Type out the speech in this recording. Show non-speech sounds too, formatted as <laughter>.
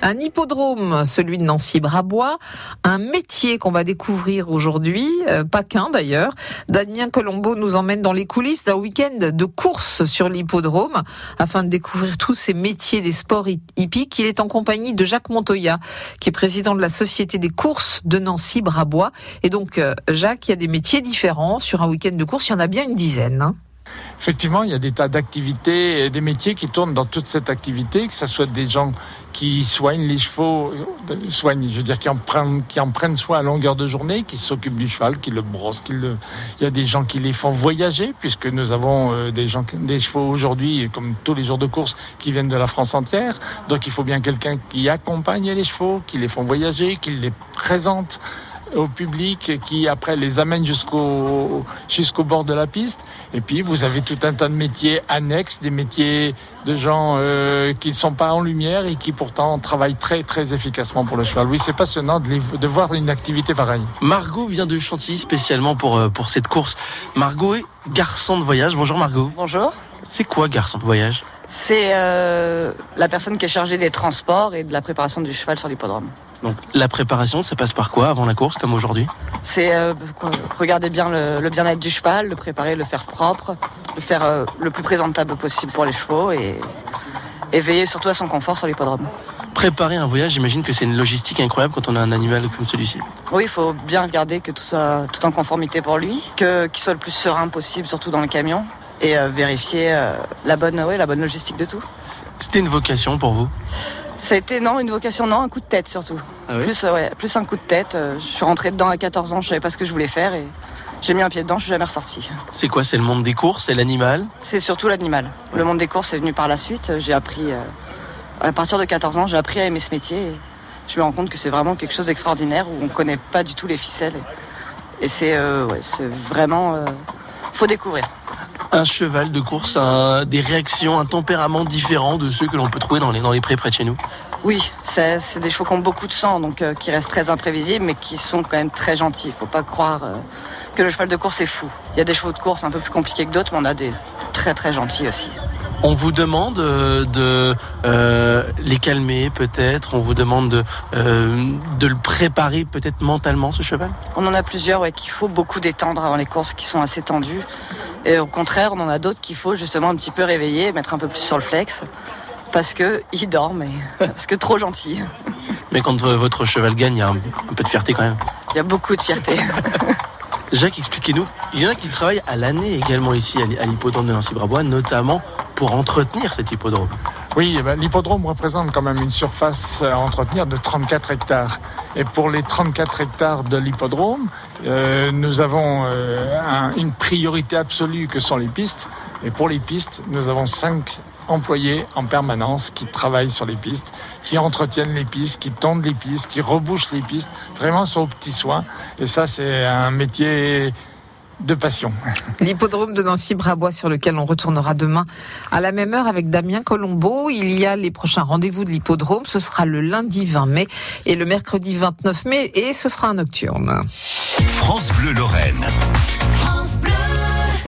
Un hippodrome, celui de Nancy-Brabois, un métier qu'on va découvrir aujourd'hui, euh, pas qu'un d'ailleurs. Damien Colombo nous emmène dans les coulisses d'un week-end de course sur l'hippodrome afin de découvrir tous ces métiers des sports hippiques. Il est en compagnie de Jacques Montoya, qui est président de la Société des courses de Nancy-Brabois. Et donc, euh, Jacques, il y a des métiers différents sur un week-end de course, il y en a bien une dizaine. hein. Effectivement, il y a des tas d'activités des métiers qui tournent dans toute cette activité, que ce soit des gens qui soignent les chevaux, euh, soignent, je veux qui en prennent, soin à longueur de journée, qui s'occupent du cheval, qui le brossent, qui le... il y a des gens qui les font voyager, puisque nous avons euh, des, des chevaux aujourd'hui, comme tous les jours de course, qui viennent de la France entière. Donc il faut bien quelqu'un qui accompagne les chevaux, qui les font voyager, qui les présente au public qui après les amène jusqu'au jusqu'au bord de la piste et puis vous avez tout un tas de métiers annexes des métiers de gens euh, qui ne sont pas en lumière et qui pourtant travaillent très très efficacement pour le cheval oui c'est passionnant de, les- de voir une activité pareille Margot vient de Chantilly spécialement pour, euh, pour cette course. Margot est garçon de voyage. Bonjour Margot. Bonjour. C'est quoi garçon de voyage? C'est euh, la personne qui est chargée des transports et de la préparation du cheval sur l'hippodrome. Donc la préparation, ça passe par quoi avant la course comme aujourd'hui? C'est euh, regarder bien le, le bien-être du cheval, le préparer, le faire propre, le faire euh, le plus présentable possible pour les chevaux et, et veiller surtout à son confort sur l'hippodrome. Préparer un voyage, j'imagine que c'est une logistique incroyable quand on a un animal comme celui-ci. Oui, il faut bien regarder que tout soit tout en conformité pour lui, que qu'il soit le plus serein possible, surtout dans le camion, et euh, vérifier euh, la bonne, ouais, la bonne logistique de tout. C'était une vocation pour vous? Ça a été non une vocation, non un coup de tête surtout. Ah oui? Plus, ouais, plus un coup de tête. Euh, Je suis rentrée dedans à 14 ans, je savais pas ce que je voulais faire et j'ai mis un pied dedans, je suis jamais ressortie. C'est quoi C'est le monde des courses, c'est l'animal? C'est surtout l'animal. Le monde des courses est venu par la suite. J'ai appris, euh, à partir de 14 ans, j'ai appris à aimer ce métier et je me rends compte que c'est vraiment quelque chose d'extraordinaire où on connaît pas du tout les ficelles. Et, et c'est euh, ouais, c'est vraiment. euh, faut découvrir. Un cheval de course a des réactions, un tempérament différent de ceux que l'on peut trouver dans les, dans les prés près de chez nous? Oui, c'est c'est des chevaux qui ont beaucoup de sang, donc euh, qui restent très imprévisibles, mais qui sont quand même très gentils. Faut pas croire euh, que le cheval de course est fou. Il y a des chevaux de course un peu plus compliqués que d'autres, mais on a des très très gentils aussi. On vous demande euh, de les calmer peut-être, on vous demande de, de le préparer peut-être mentalement ce cheval? On en a plusieurs ouais, qu'il faut beaucoup détendre avant les courses, qui sont assez tendues. Et au contraire, on en a d'autres qu'il faut justement un petit peu réveiller, mettre un peu plus sur le flex, parce que <laughs> ils dorment, et <laughs> parce que trop gentils. Mais quand votre cheval gagne, il y a un, un peu de fierté quand même. Il y a beaucoup de fierté. <laughs> Jacques, expliquez-nous. Il y en a qui travaillent à l'année également ici à l'hippodrome de Nancy-Brabois, notamment pour entretenir cet hippodrome. Oui, eh ben, l'hippodrome représente quand même une surface à entretenir de 34 hectares. Et pour les 34 hectares de l'hippodrome, euh, nous avons euh, un- une priorité absolue que sont les pistes. Et pour les pistes, nous avons cinq employés en permanence qui travaillent sur les pistes, qui entretiennent les pistes, qui tondent les pistes, qui rebouchent les pistes, vraiment sur aux petits soins. Et ça, c'est un métier de passion. L'hippodrome de Nancy-Brabois sur lequel on retournera demain à la même heure avec Damien Colombo. Il y a les prochains rendez-vous de l'hippodrome. Ce sera le lundi 20 mai et le mercredi 29 mai et ce sera un nocturne. France Bleu Lorraine.